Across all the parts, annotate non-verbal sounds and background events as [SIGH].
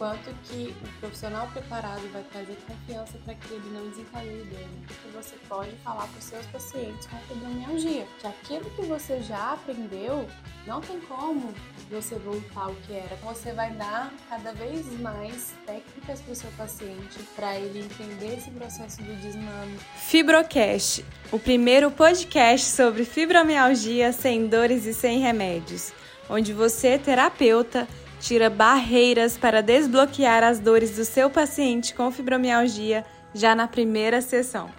quanto que o profissional preparado vai trazer confiança para que ele não desencadeie dele. Porque você pode falar para os seus pacientes com fibromialgia que aquilo que você já aprendeu não tem como você voltar ao que era. Você vai dar cada vez mais técnicas para o seu paciente para ele entender esse processo do desmame. Fibrocast, o primeiro podcast sobre fibromialgia sem dores e sem remédios, onde você, terapeuta, tira barreiras para desbloquear as dores do seu paciente com fibromialgia já na primeira sessão.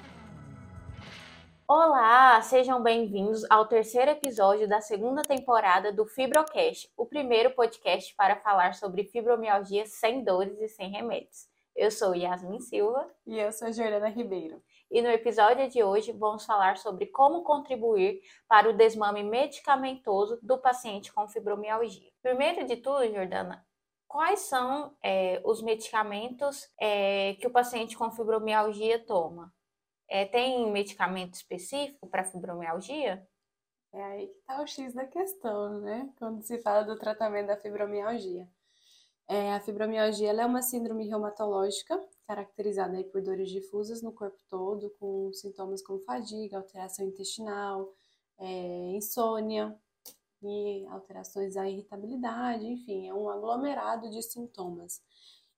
Olá, sejam bem-vindos ao terceiro episódio da segunda temporada do Fibrocast, o primeiro podcast para falar sobre fibromialgia sem dores e sem remédios. Eu sou Yasmin Silva. E eu sou Jordana Ribeiro. E no episódio de hoje vamos falar sobre como contribuir para o desmame medicamentoso do paciente com fibromialgia. Primeiro de tudo, Jordana, quais são é, os medicamentos é, que o paciente com fibromialgia toma? É, tem medicamento específico para fibromialgia? É aí que está o X da questão, né? Quando se fala do tratamento da fibromialgia. É, a fibromialgia é uma síndrome reumatológica caracterizada por dores difusas no corpo todo, com sintomas como fadiga, alteração intestinal, é, insônia e alterações da irritabilidade, enfim, é um aglomerado de sintomas.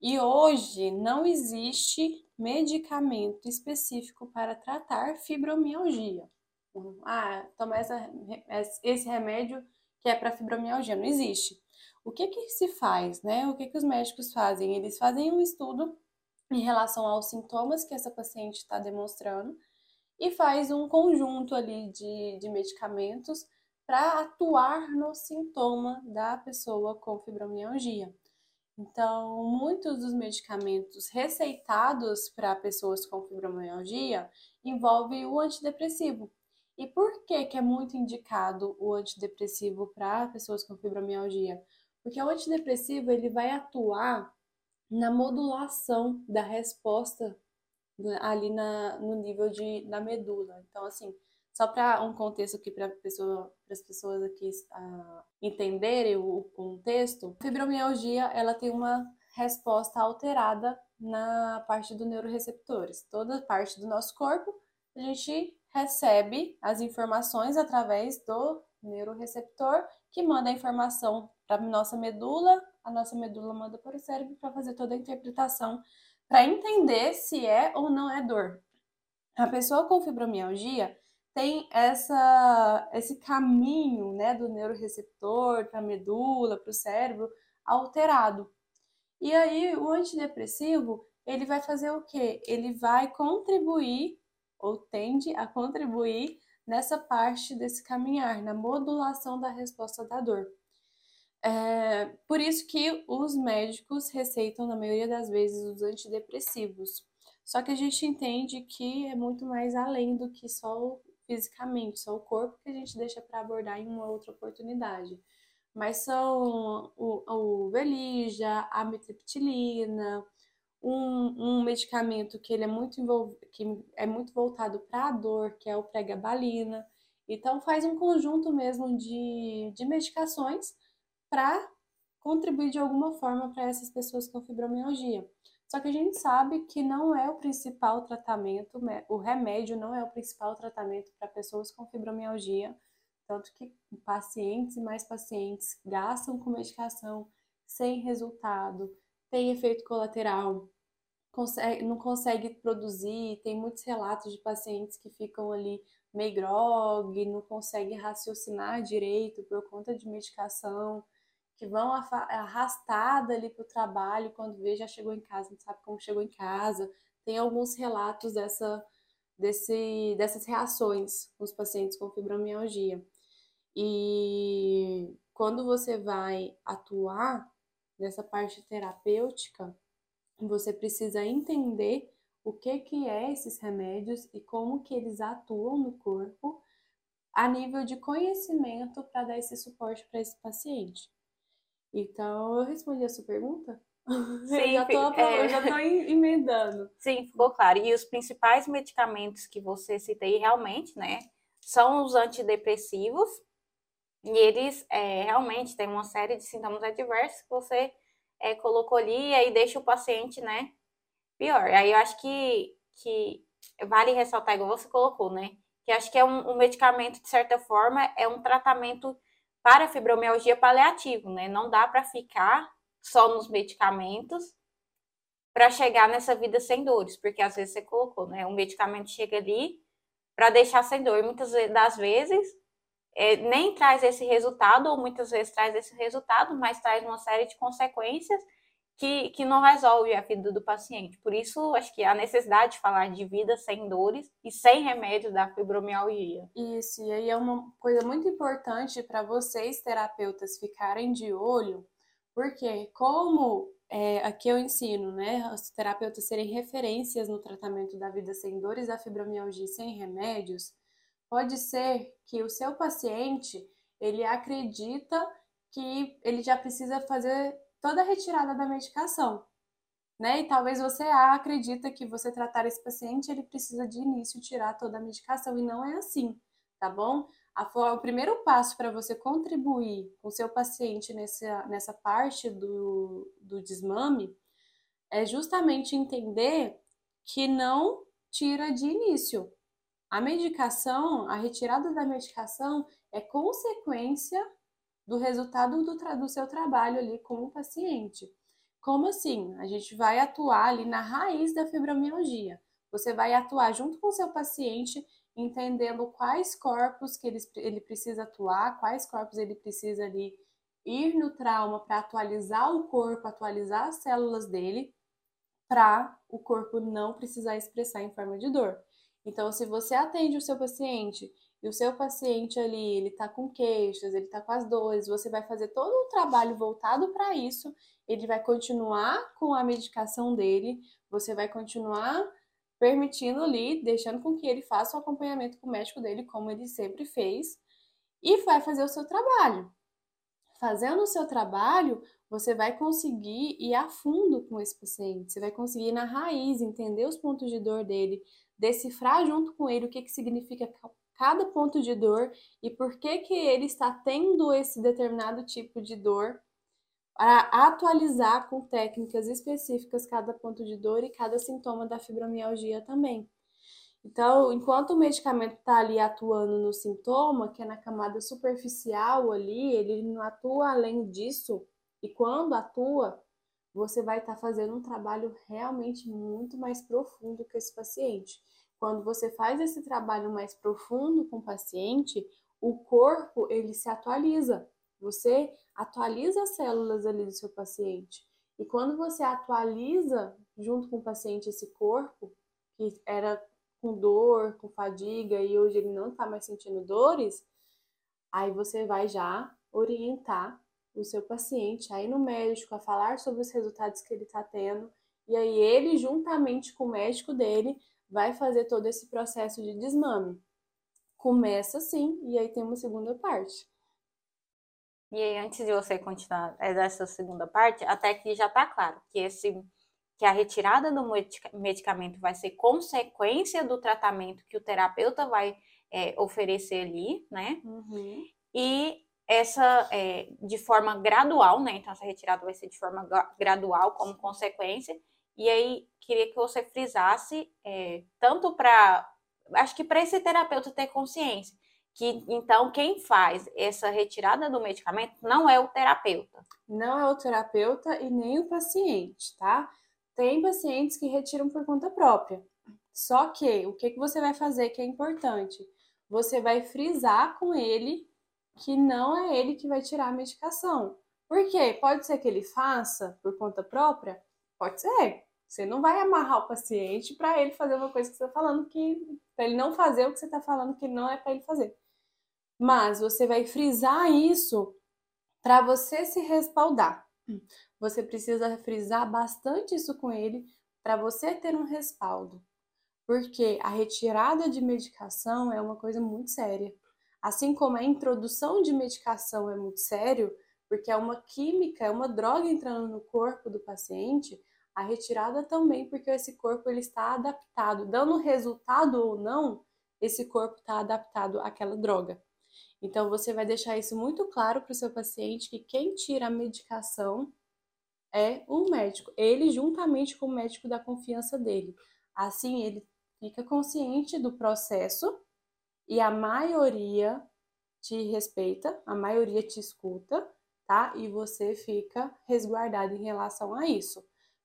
E hoje não existe medicamento específico para tratar fibromialgia. Ah, toma essa, esse remédio que é para fibromialgia. Não existe. O que que se faz, né? O que que os médicos fazem? Eles fazem um estudo em relação aos sintomas que essa paciente está demonstrando e faz um conjunto ali de, de medicamentos para atuar no sintoma da pessoa com fibromialgia. Então, muitos dos medicamentos receitados para pessoas com fibromialgia envolvem o antidepressivo. E por que, que é muito indicado o antidepressivo para pessoas com fibromialgia? Porque o antidepressivo ele vai atuar na modulação da resposta ali na, no nível de, da medula. Então, assim, só para um contexto aqui para pessoa, as pessoas aqui uh, entenderem o, contexto, a fibromialgia ela tem uma resposta alterada na parte dos neuroreceptores. Toda parte do nosso corpo a gente recebe as informações através do neuroreceptor que manda a informação para nossa medula, a nossa medula manda para o cérebro para fazer toda a interpretação para entender se é ou não é dor. A pessoa com fibromialgia, tem essa, esse caminho né, do neuroreceptor para a medula, para o cérebro, alterado. E aí o antidepressivo, ele vai fazer o quê? Ele vai contribuir, ou tende a contribuir, nessa parte desse caminhar, na modulação da resposta da dor. É, por isso que os médicos receitam, na maioria das vezes, os antidepressivos. Só que a gente entende que é muito mais além do que só fisicamente, só o corpo que a gente deixa para abordar em uma outra oportunidade. Mas são o, o Velija, a mitriptilina, um, um, medicamento que ele é muito que é muito voltado para a dor, que é o pregabalina. Então faz um conjunto mesmo de, de medicações para contribuir de alguma forma para essas pessoas com fibromialgia. Só que a gente sabe que não é o principal tratamento, o remédio não é o principal tratamento para pessoas com fibromialgia, tanto que pacientes e mais pacientes gastam com medicação sem resultado, tem efeito colateral, consegue, não consegue produzir, tem muitos relatos de pacientes que ficam ali meio grog, não conseguem raciocinar direito por conta de medicação que vão arrastada ali para o trabalho, quando vê já chegou em casa, não sabe como chegou em casa. Tem alguns relatos dessa, desse, dessas reações com os pacientes com fibromialgia. E quando você vai atuar nessa parte terapêutica, você precisa entender o que, que é esses remédios e como que eles atuam no corpo a nível de conhecimento para dar esse suporte para esse paciente. Então, eu respondi a sua pergunta? [LAUGHS] Sim, eu já tô, é... eu já tô emendando. Sim, ficou claro. E os principais medicamentos que você citei realmente, né, são os antidepressivos. E eles é, realmente têm uma série de sintomas adversos que você é, colocou ali e aí deixa o paciente, né, pior. Aí eu acho que, que vale ressaltar, igual você colocou, né, que acho que é um, um medicamento, de certa forma, é um tratamento para fibromialgia paliativo, né, não dá para ficar só nos medicamentos para chegar nessa vida sem dores, porque às vezes você colocou, né, um medicamento chega ali para deixar sem dor, e muitas das vezes é, nem traz esse resultado, ou muitas vezes traz esse resultado, mas traz uma série de consequências que, que não resolve a vida do paciente. Por isso, acho que a necessidade de falar de vida sem dores e sem remédios da fibromialgia. Isso, e aí é uma coisa muito importante para vocês, terapeutas, ficarem de olho, porque como é, aqui eu ensino, né, os terapeutas serem referências no tratamento da vida sem dores, da fibromialgia sem remédios, pode ser que o seu paciente, ele acredita que ele já precisa fazer toda a retirada da medicação, né? E talvez você acredita que você tratar esse paciente, ele precisa de início tirar toda a medicação, e não é assim, tá bom? A, o primeiro passo para você contribuir com o seu paciente nessa, nessa parte do, do desmame é justamente entender que não tira de início. A medicação, a retirada da medicação é consequência do resultado do, do seu trabalho ali com o paciente. Como assim? A gente vai atuar ali na raiz da fibromialgia. Você vai atuar junto com o seu paciente, entendendo quais corpos que ele, ele precisa atuar, quais corpos ele precisa ali ir no trauma para atualizar o corpo, atualizar as células dele, para o corpo não precisar expressar em forma de dor. Então, se você atende o seu paciente e o seu paciente ali, ele tá com queixas, ele tá com as dores, você vai fazer todo um trabalho voltado para isso, ele vai continuar com a medicação dele, você vai continuar permitindo ali, deixando com que ele faça o acompanhamento com o médico dele, como ele sempre fez, e vai fazer o seu trabalho. Fazendo o seu trabalho, você vai conseguir ir a fundo com esse paciente, você vai conseguir ir na raiz, entender os pontos de dor dele, decifrar junto com ele o que, que significa cada ponto de dor e por que, que ele está tendo esse determinado tipo de dor, para atualizar com técnicas específicas cada ponto de dor e cada sintoma da fibromialgia também. Então, enquanto o medicamento está ali atuando no sintoma, que é na camada superficial ali, ele não atua além disso. E quando atua, você vai estar tá fazendo um trabalho realmente muito mais profundo com esse paciente. Quando você faz esse trabalho mais profundo com o paciente, o corpo ele se atualiza. Você atualiza as células ali do seu paciente. E quando você atualiza junto com o paciente esse corpo, que era com dor, com fadiga e hoje ele não está mais sentindo dores, aí você vai já orientar o seu paciente a ir no médico, a falar sobre os resultados que ele está tendo, e aí ele, juntamente com o médico dele, vai fazer todo esse processo de desmame. Começa assim, e aí tem uma segunda parte. E aí, antes de você continuar essa segunda parte, até que já está claro que esse que a retirada do medicamento vai ser consequência do tratamento que o terapeuta vai é, oferecer ali, né? Uhum. E essa é, de forma gradual, né? Então, essa retirada vai ser de forma gradual como consequência. E aí, queria que você frisasse, é, tanto para. Acho que para esse terapeuta ter consciência, que então quem faz essa retirada do medicamento não é o terapeuta. Não é o terapeuta e nem o paciente, tá? Tem pacientes que retiram por conta própria. Só que o que, que você vai fazer que é importante? Você vai frisar com ele que não é ele que vai tirar a medicação. Por quê? Pode ser que ele faça por conta própria? Pode ser. Você não vai amarrar o paciente para ele fazer uma coisa que você está falando que. para ele não fazer o que você está falando que não é para ele fazer. Mas você vai frisar isso para você se respaldar. Você precisa frisar bastante isso com ele para você ter um respaldo. Porque a retirada de medicação é uma coisa muito séria. Assim como a introdução de medicação é muito sério, porque é uma química, é uma droga entrando no corpo do paciente, a retirada também, porque esse corpo ele está adaptado, dando resultado ou não, esse corpo está adaptado àquela droga. Então você vai deixar isso muito claro para o seu paciente que quem tira a medicação é um médico, ele juntamente com o médico da confiança dele. Assim, ele fica consciente do processo e a maioria te respeita, a maioria te escuta, tá? E você fica resguardado em relação a isso.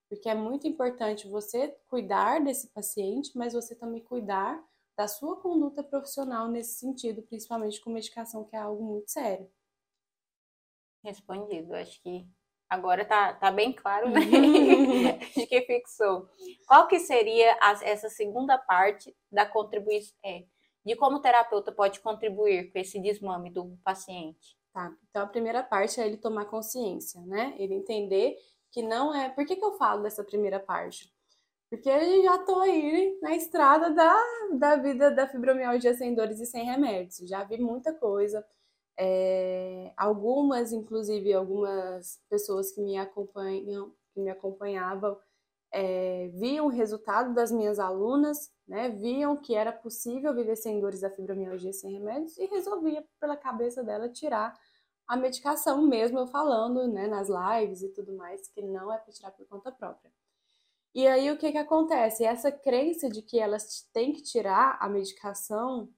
Porque é muito importante você cuidar desse paciente, mas você também cuidar da sua conduta profissional nesse sentido, principalmente com medicação, que é algo muito sério. Respondido, acho que agora tá, tá bem claro, né? [LAUGHS] de que fixou. Qual que seria a, essa segunda parte da contribuição, é, de como o terapeuta pode contribuir com esse desmame do paciente? Tá, então a primeira parte é ele tomar consciência, né? Ele entender que não é. Por que, que eu falo dessa primeira parte? Porque eu já tô aí na estrada da, da vida da fibromialgia sem dores e sem remédios. Já vi muita coisa. É, algumas, inclusive, algumas pessoas que me acompanham, que me acompanhavam, é, viam o resultado das minhas alunas, né? Viam que era possível viver sem dores da fibromialgia sem remédios e resolvia pela cabeça dela tirar a medicação, mesmo eu falando, né, nas lives e tudo mais, que não é para tirar por conta própria. E aí o que que acontece? Essa crença de que elas têm que tirar a medicação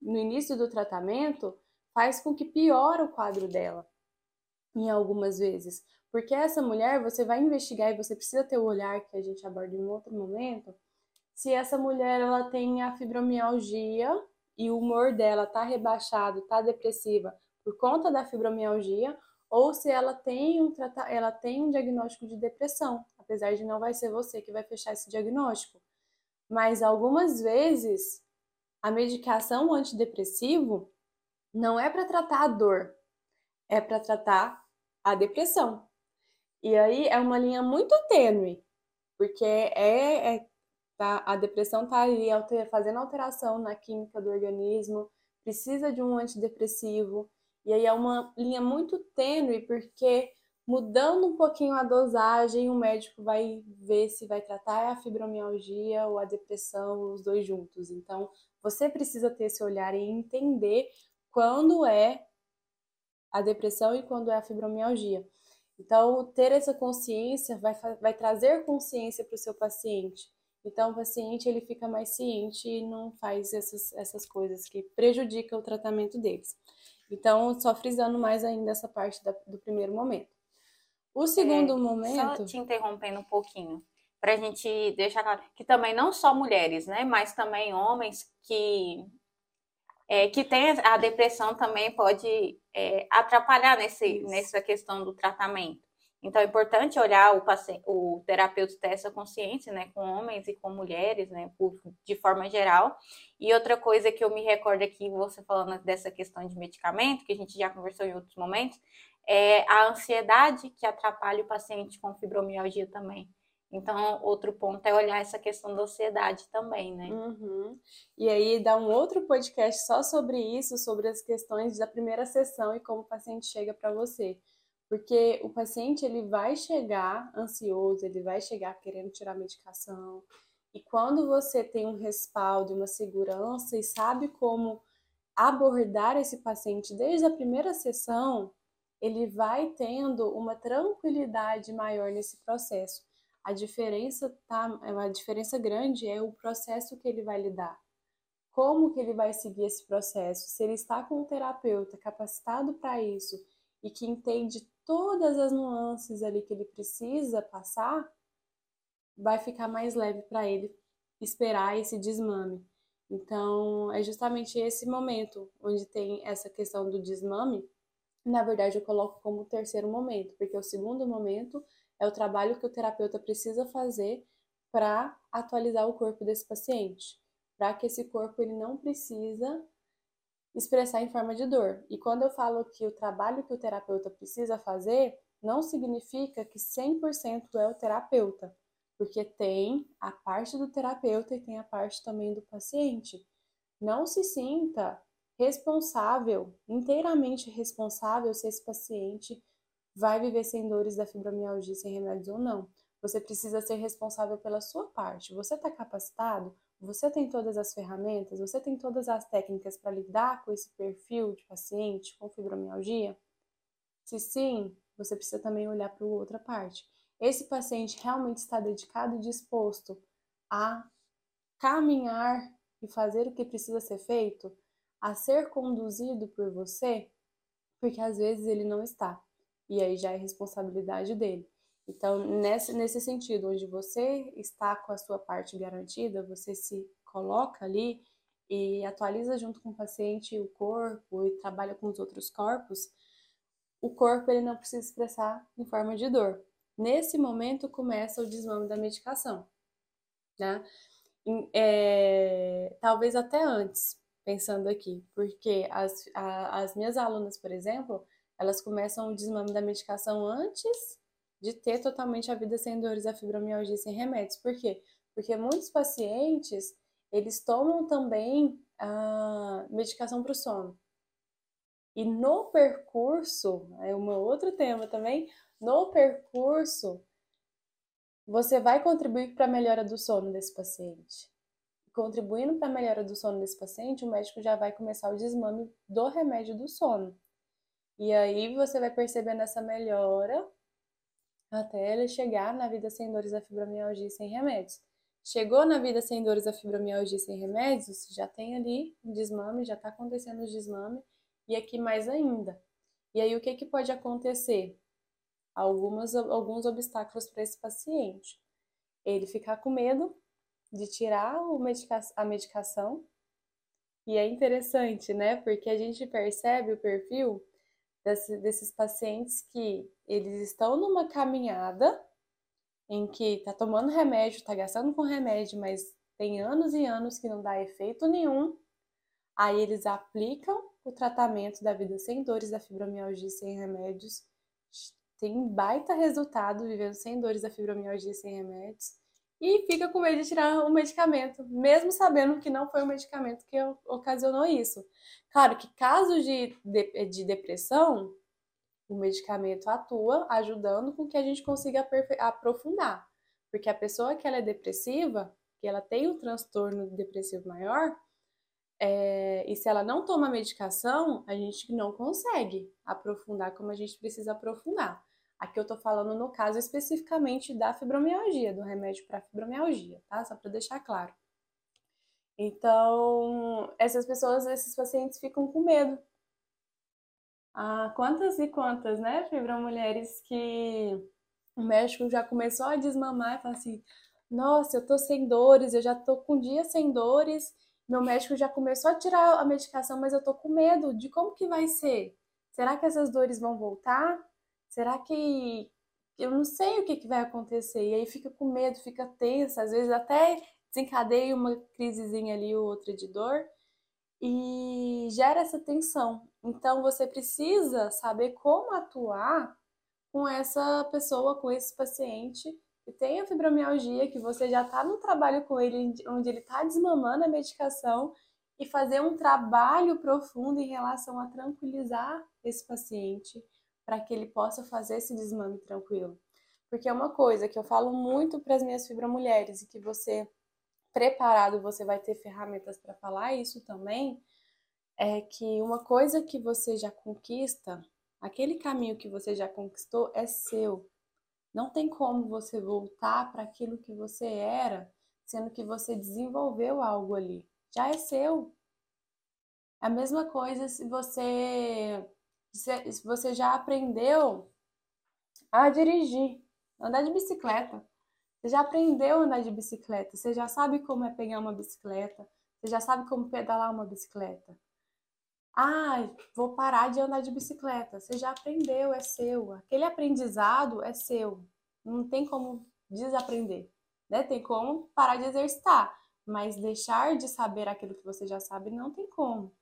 no início do tratamento faz com que piore o quadro dela, em algumas vezes. Porque essa mulher, você vai investigar e você precisa ter o olhar que a gente aborda em um outro momento, se essa mulher ela tem a fibromialgia e o humor dela tá rebaixado, tá depressiva, por conta da fibromialgia ou se ela tem um, ela tem um diagnóstico de depressão, apesar de não vai ser você que vai fechar esse diagnóstico. Mas algumas vezes a medicação antidepressivo não é para tratar a dor, é para tratar a depressão. E aí é uma linha muito tênue, porque é, é tá, a depressão está ali alter, fazendo alteração na química do organismo, precisa de um antidepressivo, e aí é uma linha muito tênue, porque mudando um pouquinho a dosagem, o médico vai ver se vai tratar a fibromialgia ou a depressão, os dois juntos. Então, você precisa ter esse olhar e entender quando é a depressão e quando é a fibromialgia. Então, ter essa consciência vai, vai trazer consciência para o seu paciente. Então, o paciente ele fica mais ciente e não faz essas, essas coisas que prejudicam o tratamento deles. Então, só frisando mais ainda essa parte da, do primeiro momento. O segundo é, momento. Só te interrompendo um pouquinho, para a gente deixar claro que também não só mulheres, né, mas também homens que é, que tem a depressão também pode é, atrapalhar nesse, nessa questão do tratamento. Então é importante olhar o, paciente, o terapeuta ter essa consciência, né, com homens e com mulheres, né, de forma geral. E outra coisa que eu me recordo aqui, você falando dessa questão de medicamento, que a gente já conversou em outros momentos, é a ansiedade que atrapalha o paciente com fibromialgia também. Então, outro ponto é olhar essa questão da ansiedade também, né? Uhum. E aí, dá um outro podcast só sobre isso, sobre as questões da primeira sessão e como o paciente chega para você. Porque o paciente ele vai chegar ansioso, ele vai chegar querendo tirar medicação. E quando você tem um respaldo, uma segurança e sabe como abordar esse paciente desde a primeira sessão, ele vai tendo uma tranquilidade maior nesse processo. A diferença tá, uma diferença grande é o processo que ele vai lidar. Como que ele vai seguir esse processo? Se ele está com um terapeuta capacitado para isso e que entende todas as nuances ali que ele precisa passar, vai ficar mais leve para ele esperar esse desmame. Então, é justamente esse momento onde tem essa questão do desmame. Na verdade, eu coloco como o terceiro momento, porque o segundo momento é o trabalho que o terapeuta precisa fazer para atualizar o corpo desse paciente, para que esse corpo ele não precisa expressar em forma de dor. E quando eu falo que o trabalho que o terapeuta precisa fazer, não significa que 100% é o terapeuta, porque tem a parte do terapeuta e tem a parte também do paciente. Não se sinta responsável, inteiramente responsável se esse paciente vai viver sem dores da fibromialgia sem remédios ou não. Você precisa ser responsável pela sua parte. Você está capacitado? Você tem todas as ferramentas? Você tem todas as técnicas para lidar com esse perfil de paciente com fibromialgia? Se sim, você precisa também olhar para outra parte. esse paciente realmente está dedicado e disposto a caminhar e fazer o que precisa ser feito, a ser conduzido por você, porque às vezes ele não está. E aí já é responsabilidade dele. Então, nesse, nesse sentido, onde você está com a sua parte garantida, você se coloca ali e atualiza junto com o paciente o corpo e trabalha com os outros corpos, o corpo ele não precisa expressar em forma de dor. Nesse momento começa o desmame da medicação, né? É, talvez até antes, pensando aqui, porque as, a, as minhas alunas, por exemplo, elas começam o desmame da medicação antes de ter totalmente a vida sem dores, a fibromialgia sem remédios. Por quê? Porque muitos pacientes, eles tomam também a medicação para o sono. E no percurso, é um outro tema também, no percurso, você vai contribuir para a melhora do sono desse paciente. Contribuindo para a melhora do sono desse paciente, o médico já vai começar o desmame do remédio do sono. E aí você vai percebendo essa melhora até ele chegar na vida sem dores da fibromialgia sem remédios. Chegou na vida sem dores da fibromialgia sem remédios, já tem ali um desmame, já está acontecendo o desmame, e aqui mais ainda. E aí o que, que pode acontecer? algumas, alguns obstáculos para esse paciente. Ele ficar com medo de tirar medica a medicação. E é interessante, né? Porque a gente percebe o perfil desse, desses pacientes que eles estão numa caminhada em que tá tomando remédio, tá gastando com remédio, mas tem anos e anos que não dá efeito nenhum. Aí eles aplicam o tratamento da vida sem dores, da fibromialgia sem remédios, tem baita resultado vivendo sem dores da fibromialgia sem remédios e fica com medo de tirar o medicamento, mesmo sabendo que não foi o medicamento que ocasionou isso. Claro que casos de, de, de depressão, o medicamento atua ajudando com que a gente consiga aprofundar, porque a pessoa que ela é depressiva, que ela tem um transtorno depressivo maior, é, e se ela não toma medicação, a gente não consegue aprofundar como a gente precisa aprofundar. Aqui eu tô falando no caso especificamente da fibromialgia, do remédio para fibromialgia, tá? Só para deixar claro. Então, essas pessoas, esses pacientes ficam com medo. Ah, quantas e quantas, né, fibromulheres que o médico já começou a desmamar e fala assim: nossa, eu tô sem dores, eu já tô com dias sem dores, meu médico já começou a tirar a medicação, mas eu tô com medo de como que vai ser. Será que essas dores vão voltar? Será que eu não sei o que, que vai acontecer? E aí fica com medo, fica tensa, às vezes até desencadeia uma crisezinha ali ou outra de dor e gera essa tensão. Então você precisa saber como atuar com essa pessoa, com esse paciente que tem a fibromialgia, que você já está no trabalho com ele, onde ele está desmamando a medicação e fazer um trabalho profundo em relação a tranquilizar esse paciente para que ele possa fazer esse desmame tranquilo. Porque é uma coisa que eu falo muito para as minhas fibromulheres e que você preparado, você vai ter ferramentas para falar isso também, é que uma coisa que você já conquista, aquele caminho que você já conquistou é seu. Não tem como você voltar para aquilo que você era, sendo que você desenvolveu algo ali. Já é seu. É a mesma coisa se você se você já aprendeu a dirigir, andar de bicicleta. Você já aprendeu a andar de bicicleta, você já sabe como é pegar uma bicicleta, você já sabe como pedalar uma bicicleta. Ah, vou parar de andar de bicicleta. Você já aprendeu, é seu. Aquele aprendizado é seu. Não tem como desaprender, né? Tem como parar de exercitar, mas deixar de saber aquilo que você já sabe não tem como.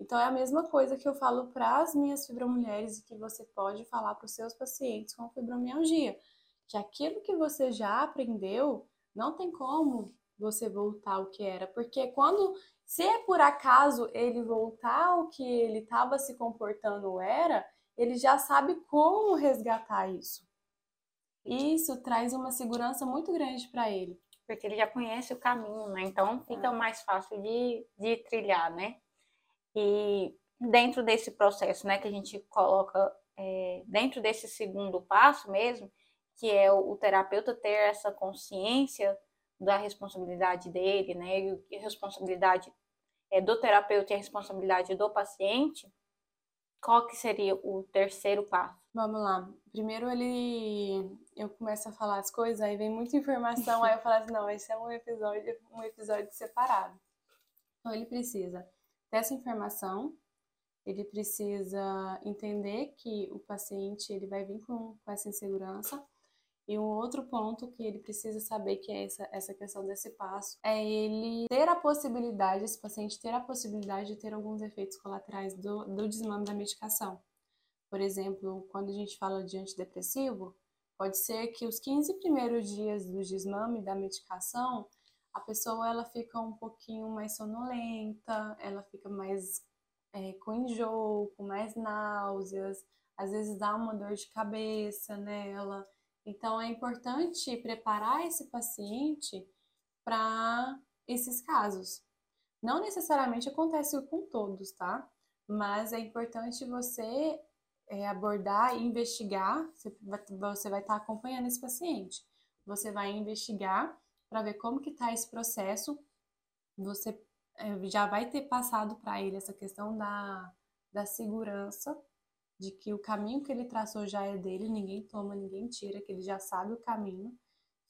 Então é a mesma coisa que eu falo para as minhas fibromulheres e que você pode falar para os seus pacientes com fibromialgia, que aquilo que você já aprendeu não tem como você voltar ao que era, porque quando se é por acaso ele voltar ao que ele estava se comportando era, ele já sabe como resgatar isso. Isso traz uma segurança muito grande para ele. Porque ele já conhece o caminho, né? Então fica é. mais fácil de, de trilhar, né? E dentro desse processo, né, que a gente coloca é, dentro desse segundo passo mesmo, que é o, o terapeuta ter essa consciência da responsabilidade dele, né? E a responsabilidade é, do terapeuta e a responsabilidade do paciente, qual que seria o terceiro passo? Vamos lá. Primeiro ele eu começo a falar as coisas, aí vem muita informação, [LAUGHS] aí eu falo assim, não, esse é um episódio, um episódio separado. Então ele precisa dessa informação, ele precisa entender que o paciente ele vai vir com, com essa insegurança, e um outro ponto que ele precisa saber, que é essa, essa questão desse passo, é ele ter a possibilidade, esse paciente ter a possibilidade de ter alguns efeitos colaterais do, do desmame da medicação. Por exemplo, quando a gente fala de antidepressivo, pode ser que os 15 primeiros dias do desmame da medicação, a pessoa ela fica um pouquinho mais sonolenta, ela fica mais é, com enjoo, com mais náuseas, às vezes dá uma dor de cabeça nela. Então, é importante preparar esse paciente para esses casos. Não necessariamente acontece com todos, tá? Mas é importante você é, abordar e investigar. Você vai, você vai estar acompanhando esse paciente. Você vai investigar para ver como que está esse processo. Você é, já vai ter passado para ele essa questão da, da segurança de que o caminho que ele traçou já é dele, ninguém toma, ninguém tira, que ele já sabe o caminho.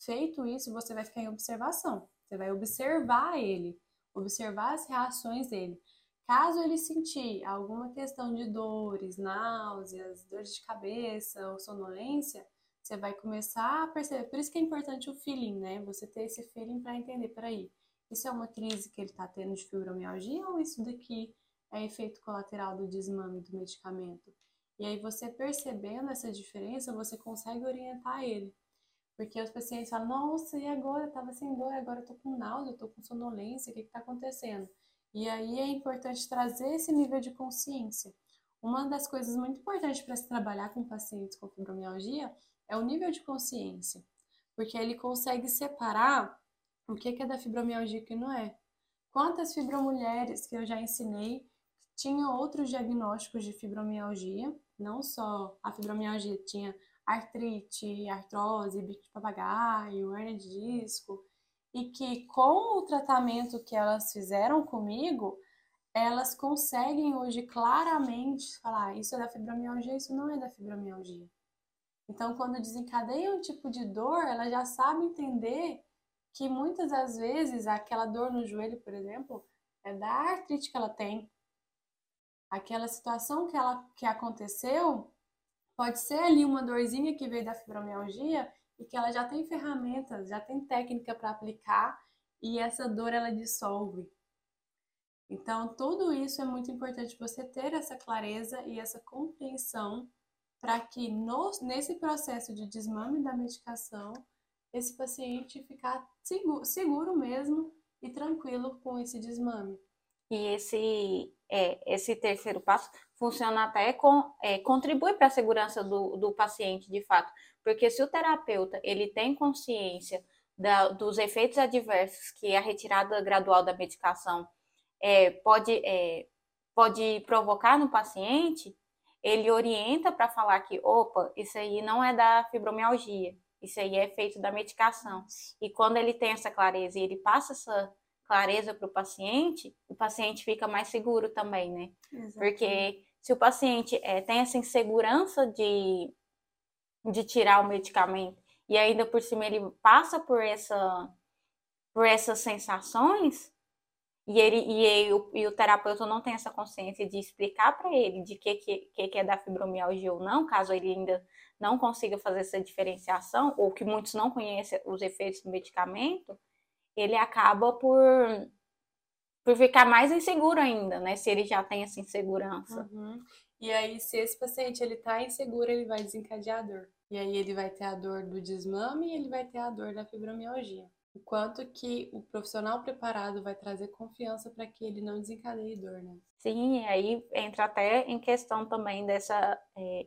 Feito isso, você vai ficar em observação. Você vai observar ele, observar as reações dele. Caso ele sentir alguma questão de dores, náuseas, dores de cabeça ou sonolência, você vai começar a perceber. Por isso que é importante o feeling, né? Você ter esse feeling para entender, peraí, isso é uma crise que ele está tendo de fibromialgia ou isso daqui é efeito colateral do desmame do medicamento? E aí você percebendo essa diferença, você consegue orientar ele. Porque os pacientes falam, nossa, e agora? Eu tava sem dor, agora eu tô com náusea, eu tô com sonolência, o que que tá acontecendo? E aí é importante trazer esse nível de consciência. Uma das coisas muito importantes para se trabalhar com pacientes com fibromialgia é o nível de consciência. Porque ele consegue separar o que é da fibromialgia e o que não é. Quantas fibromulheres que eu já ensinei tinham outros diagnósticos de fibromialgia não só a fibromialgia, tinha artrite, artrose, bico de papagaio, hernia de disco, e que com o tratamento que elas fizeram comigo, elas conseguem hoje claramente falar isso é da fibromialgia, isso não é da fibromialgia. Então, quando desencadeia um tipo de dor, ela já sabe entender que muitas das vezes aquela dor no joelho, por exemplo, é da artrite que ela tem, aquela situação que, ela, que aconteceu pode ser ali uma dorzinha que veio da fibromialgia e que ela já tem ferramentas, já tem técnica para aplicar e essa dor ela dissolve. Então, tudo isso é muito importante você ter essa clareza e essa compreensão para que no, nesse processo de desmame da medicação, esse paciente ficar seguro, seguro mesmo e tranquilo com esse desmame. E esse, é, esse terceiro passo funciona até com, é, contribui para a segurança do, do paciente, de fato. Porque se o terapeuta ele tem consciência da, dos efeitos adversos que a retirada gradual da medicação é, pode, é, pode provocar no paciente, ele orienta para falar que, opa, isso aí não é da fibromialgia, isso aí é efeito da medicação. E quando ele tem essa clareza e ele passa essa clareza para o paciente, o paciente fica mais seguro também, né? Exatamente. Porque se o paciente é, tem essa insegurança de, de tirar o medicamento e ainda por cima ele passa por essa por essas sensações e ele e, ele, e o terapeuta não tem essa consciência de explicar para ele de que, que que é da fibromialgia ou não, caso ele ainda não consiga fazer essa diferenciação ou que muitos não conhecem os efeitos do medicamento, ele acaba por, por ficar mais inseguro ainda, né? Se ele já tem essa insegurança. Uhum. E aí, se esse paciente ele tá inseguro, ele vai desencadear a dor. E aí ele vai ter a dor do desmame e ele vai ter a dor da fibromialgia. O quanto que o profissional preparado vai trazer confiança para que ele não desencadeie dor, né? Sim, e aí entra até em questão também dessa é,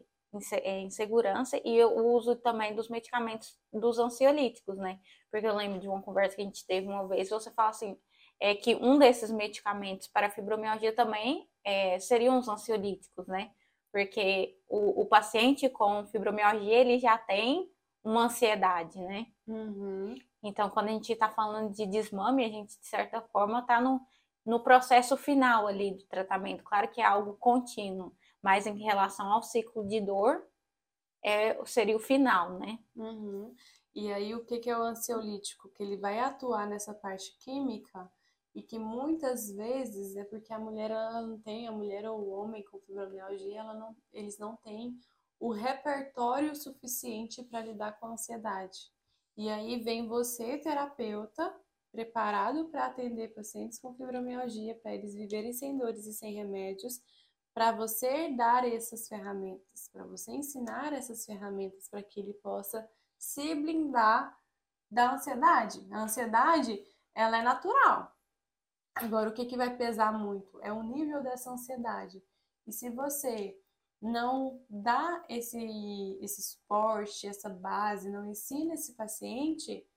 é, insegurança e o uso também dos medicamentos dos ansiolíticos, né? Porque eu lembro de uma conversa que a gente teve uma vez, você fala assim, é que um desses medicamentos para fibromialgia também é, seriam os ansiolíticos, né? Porque o, o paciente com fibromialgia, ele já tem uma ansiedade, né? Uhum. Então, quando a gente está falando de desmame, a gente, de certa forma, está no, no processo final ali do tratamento. Claro que é algo contínuo, mas em relação ao ciclo de dor, é, seria o final, né? Uhum. E aí, o que, que é o ansiolítico? Que ele vai atuar nessa parte química e que muitas vezes é porque a mulher ela não tem, a mulher ou o homem com fibromialgia, ela não, eles não têm o repertório suficiente para lidar com a ansiedade. E aí vem você, terapeuta, preparado para atender pacientes com fibromialgia, para eles viverem sem dores e sem remédios, para você dar essas ferramentas, para você ensinar essas ferramentas para que ele possa se blindar da ansiedade. A ansiedade, ela é natural. Agora, o que, que vai pesar muito é o nível dessa ansiedade. E se você não dá esse, esse suporte, essa base, não ensina esse paciente,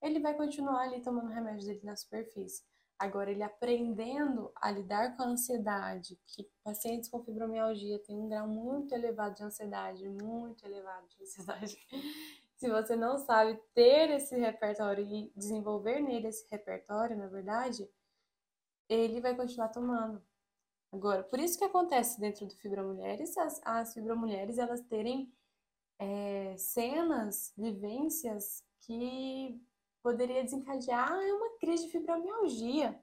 ele vai continuar ali tomando remédio dele na superfície. Agora, ele aprendendo a lidar com a ansiedade, que pacientes com fibromialgia têm um grau muito elevado de ansiedade, muito elevado de ansiedade. [LAUGHS] Se você não sabe ter esse repertório e desenvolver nele esse repertório, na verdade, ele vai continuar tomando. Agora, por isso que acontece dentro do Fibromulheres, as, as Fibromulheres, elas terem é, cenas, vivências que poderia desencadear uma crise de fibromialgia,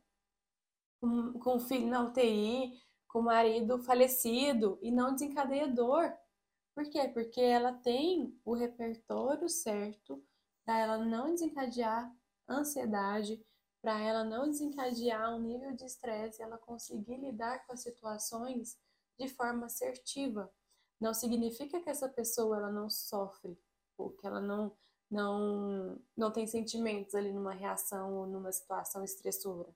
com, com o filho na UTI, com o marido falecido e não desencadeia dor. Por quê? Porque ela tem o repertório certo para ela não desencadear ansiedade, para ela não desencadear um nível de estresse, ela conseguir lidar com as situações de forma assertiva. Não significa que essa pessoa ela não sofre, ou que ela não não, não tem sentimentos ali numa reação ou numa situação estressora.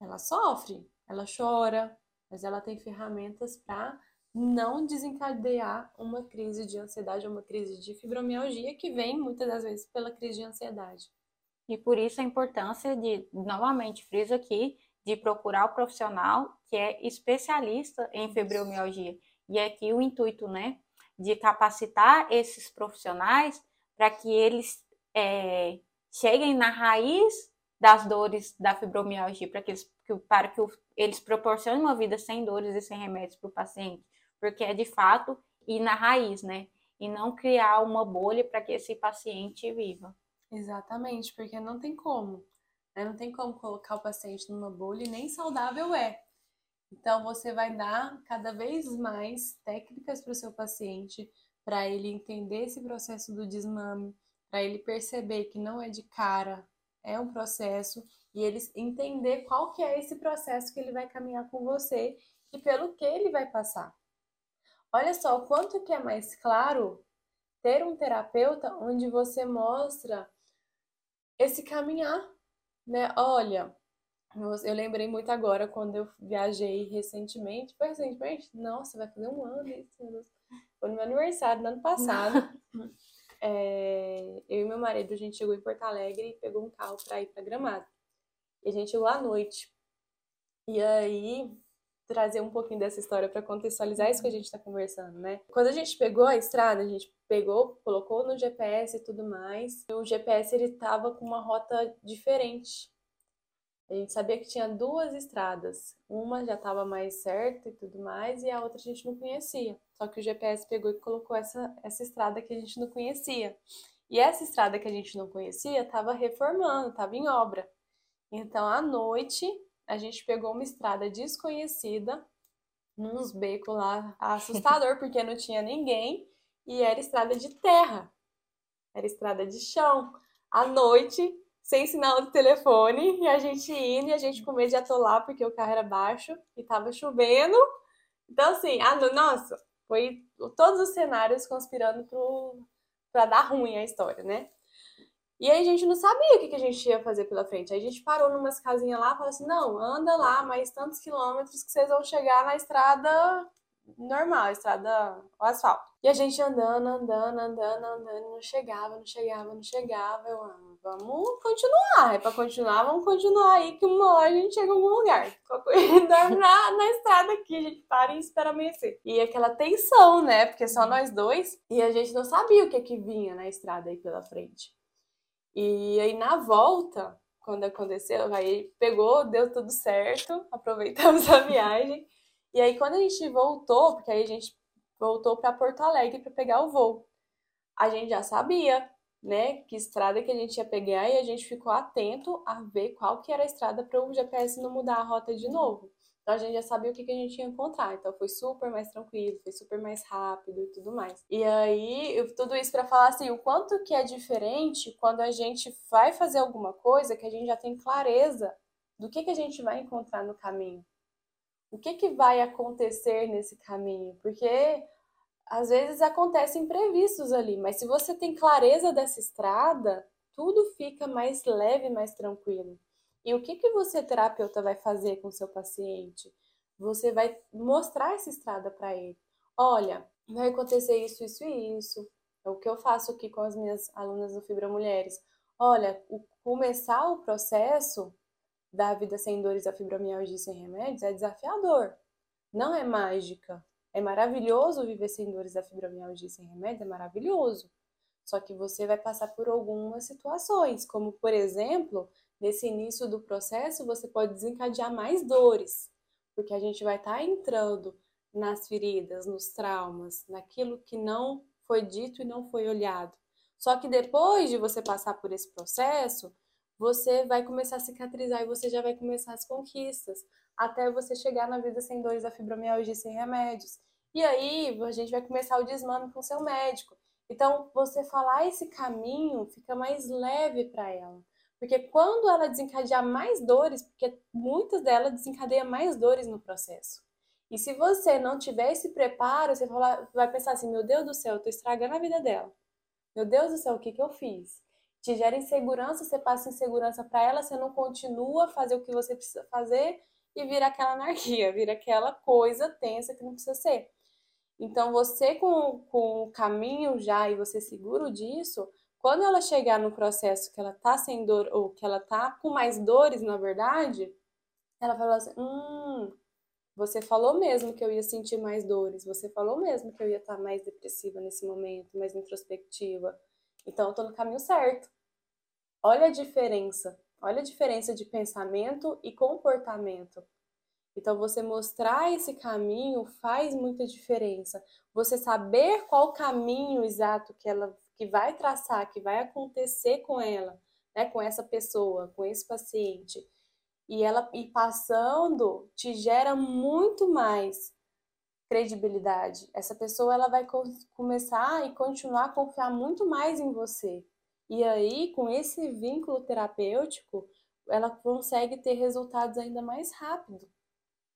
Ela sofre, ela chora, mas ela tem ferramentas para não desencadear uma crise de ansiedade uma crise de fibromialgia que vem muitas das vezes pela crise de ansiedade. E por isso a importância de, novamente, friso aqui, de procurar o profissional que é especialista em fibromialgia. E aqui o intuito, né, de capacitar esses profissionais para que eles é, cheguem na raiz das dores da fibromialgia, para que eles, para que eles proporcionem uma vida sem dores e sem remédios para o paciente, porque é de fato ir na raiz, né? E não criar uma bolha para que esse paciente viva. Exatamente, porque não tem como. Né? Não tem como colocar o paciente numa bolha e nem saudável é. Então, você vai dar cada vez mais técnicas para o seu paciente, para ele entender esse processo do desmame, para ele perceber que não é de cara, é um processo e ele entender qual que é esse processo que ele vai caminhar com você e pelo que ele vai passar. Olha só o quanto que é mais claro ter um terapeuta onde você mostra esse caminhar, né? Olha, eu lembrei muito agora quando eu viajei recentemente, foi recentemente? Nossa, vai fazer um ano isso, foi no meu aniversário, no ano passado. [LAUGHS] é, eu e meu marido, a gente chegou em Porto Alegre e pegou um carro para ir para Gramado. E a gente chegou à noite. E aí, trazer um pouquinho dessa história para contextualizar isso que a gente está conversando, né? Quando a gente pegou a estrada, a gente pegou, colocou no GPS e tudo mais. E o GPS ele tava com uma rota diferente. A gente sabia que tinha duas estradas. Uma já estava mais certa e tudo mais, e a outra a gente não conhecia. Só que o GPS pegou e colocou essa, essa estrada que a gente não conhecia. E essa estrada que a gente não conhecia estava reformando, estava em obra. Então, à noite, a gente pegou uma estrada desconhecida, nos becos lá, assustador, porque não tinha ninguém, e era estrada de terra. Era estrada de chão. À noite, sem sinal de telefone, e a gente indo e a gente com medo de atolar porque o carro era baixo e tava chovendo. Então, assim, ah, nossa, foi todos os cenários conspirando para dar ruim a história, né? E aí a gente não sabia o que, que a gente ia fazer pela frente. Aí a gente parou numas casinhas lá e falou assim: não, anda lá mais tantos quilômetros que vocês vão chegar na estrada normal, estrada o asfalto. E a gente andando, andando, andando, andando, não chegava, não chegava, não chegava. Eu, ah, vamos continuar. É para continuar, vamos continuar aí que uma hora a gente chega em algum lugar. [LAUGHS] Dorme na, na estrada aqui, a gente para e espera amanhecer. E aquela tensão, né? Porque só nós dois e a gente não sabia o que que vinha na estrada aí pela frente. E aí na volta, quando aconteceu, aí pegou, deu tudo certo, [LAUGHS] aproveitamos a viagem. E aí quando a gente voltou, porque aí a gente voltou para Porto Alegre para pegar o voo. A gente já sabia, né, que estrada que a gente ia pegar e a gente ficou atento a ver qual que era a estrada para o GPS não mudar a rota de novo. Então a gente já sabia o que, que a gente ia encontrar. Então foi super mais tranquilo, foi super mais rápido e tudo mais. E aí, eu, tudo isso para falar assim, o quanto que é diferente quando a gente vai fazer alguma coisa que a gente já tem clareza do que, que a gente vai encontrar no caminho. O que, que vai acontecer nesse caminho? Porque às vezes acontecem imprevistos ali, mas se você tem clareza dessa estrada, tudo fica mais leve, mais tranquilo. E o que, que você, terapeuta, vai fazer com seu paciente? Você vai mostrar essa estrada para ele. Olha, vai acontecer isso, isso e isso. É o que eu faço aqui com as minhas alunas do Fibra Mulheres. Olha, o, começar o processo da vida sem dores da fibromialgia sem remédios é desafiador. Não é mágica. É maravilhoso viver sem dores da fibromialgia sem remédio, é maravilhoso. Só que você vai passar por algumas situações, como por exemplo, nesse início do processo, você pode desencadear mais dores, porque a gente vai estar tá entrando nas feridas, nos traumas, naquilo que não foi dito e não foi olhado. Só que depois de você passar por esse processo, você vai começar a cicatrizar e você já vai começar as conquistas, até você chegar na vida sem dores da fibromialgia sem remédios. E aí a gente vai começar o desmame com o seu médico. Então, você falar esse caminho fica mais leve para ela. Porque quando ela desencadear mais dores, porque muitas delas desencadeiam mais dores no processo. E se você não tiver esse preparo, você vai pensar assim: meu Deus do céu, eu tô estragando a vida dela. Meu Deus do céu, o que, que eu fiz? Te gera insegurança, você passa insegurança para ela, você não continua a fazer o que você precisa fazer e vira aquela anarquia, vira aquela coisa tensa que não precisa ser. Então, você com, com o caminho já e você seguro disso, quando ela chegar no processo que ela tá sem dor, ou que ela tá com mais dores, na verdade, ela vai falar assim: hum, você falou mesmo que eu ia sentir mais dores, você falou mesmo que eu ia estar tá mais depressiva nesse momento, mais introspectiva. Então, eu tô no caminho certo. Olha a diferença. Olha a diferença de pensamento e comportamento. Então, você mostrar esse caminho faz muita diferença. Você saber qual caminho exato que ela que vai traçar, que vai acontecer com ela, né, com essa pessoa, com esse paciente, e ela ir passando, te gera muito mais credibilidade. Essa pessoa ela vai começar e continuar a confiar muito mais em você. E aí, com esse vínculo terapêutico, ela consegue ter resultados ainda mais rápido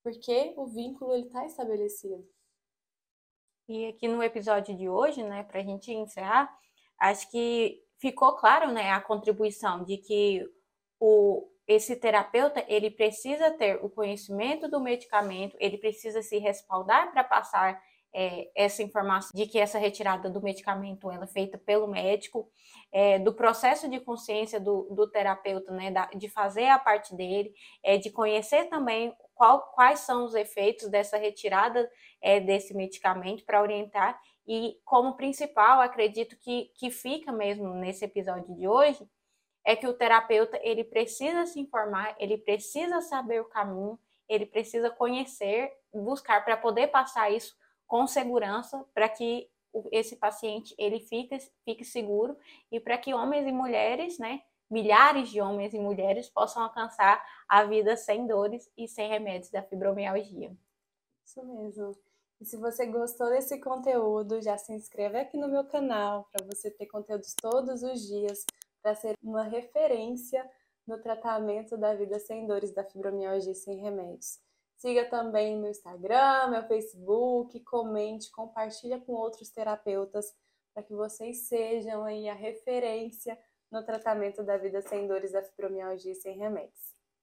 porque o vínculo ele está estabelecido. E aqui no episódio de hoje, né, para a gente encerrar, acho que ficou claro, né, a contribuição de que o esse terapeuta ele precisa ter o conhecimento do medicamento, ele precisa se respaldar para passar é, essa informação de que essa retirada do medicamento ela é feita pelo médico, é, do processo de consciência do, do terapeuta, né, da, de fazer a parte dele, é, de conhecer também qual, quais são os efeitos dessa retirada é, desse medicamento para orientar. E como principal, acredito que, que fica mesmo nesse episódio de hoje, é que o terapeuta ele precisa se informar, ele precisa saber o caminho, ele precisa conhecer, buscar para poder passar isso com segurança, para que esse paciente ele fique, fique seguro e para que homens e mulheres, né, milhares de homens e mulheres possam alcançar a vida sem dores e sem remédios da fibromialgia. Isso mesmo. E se você gostou desse conteúdo, já se inscreve aqui no meu canal para você ter conteúdos todos os dias para ser uma referência no tratamento da vida sem dores da fibromialgia sem remédios. Siga também meu Instagram, meu Facebook, comente, compartilha com outros terapeutas para que vocês sejam aí a referência no tratamento da vida sem dores da fibromialgia sem remédios.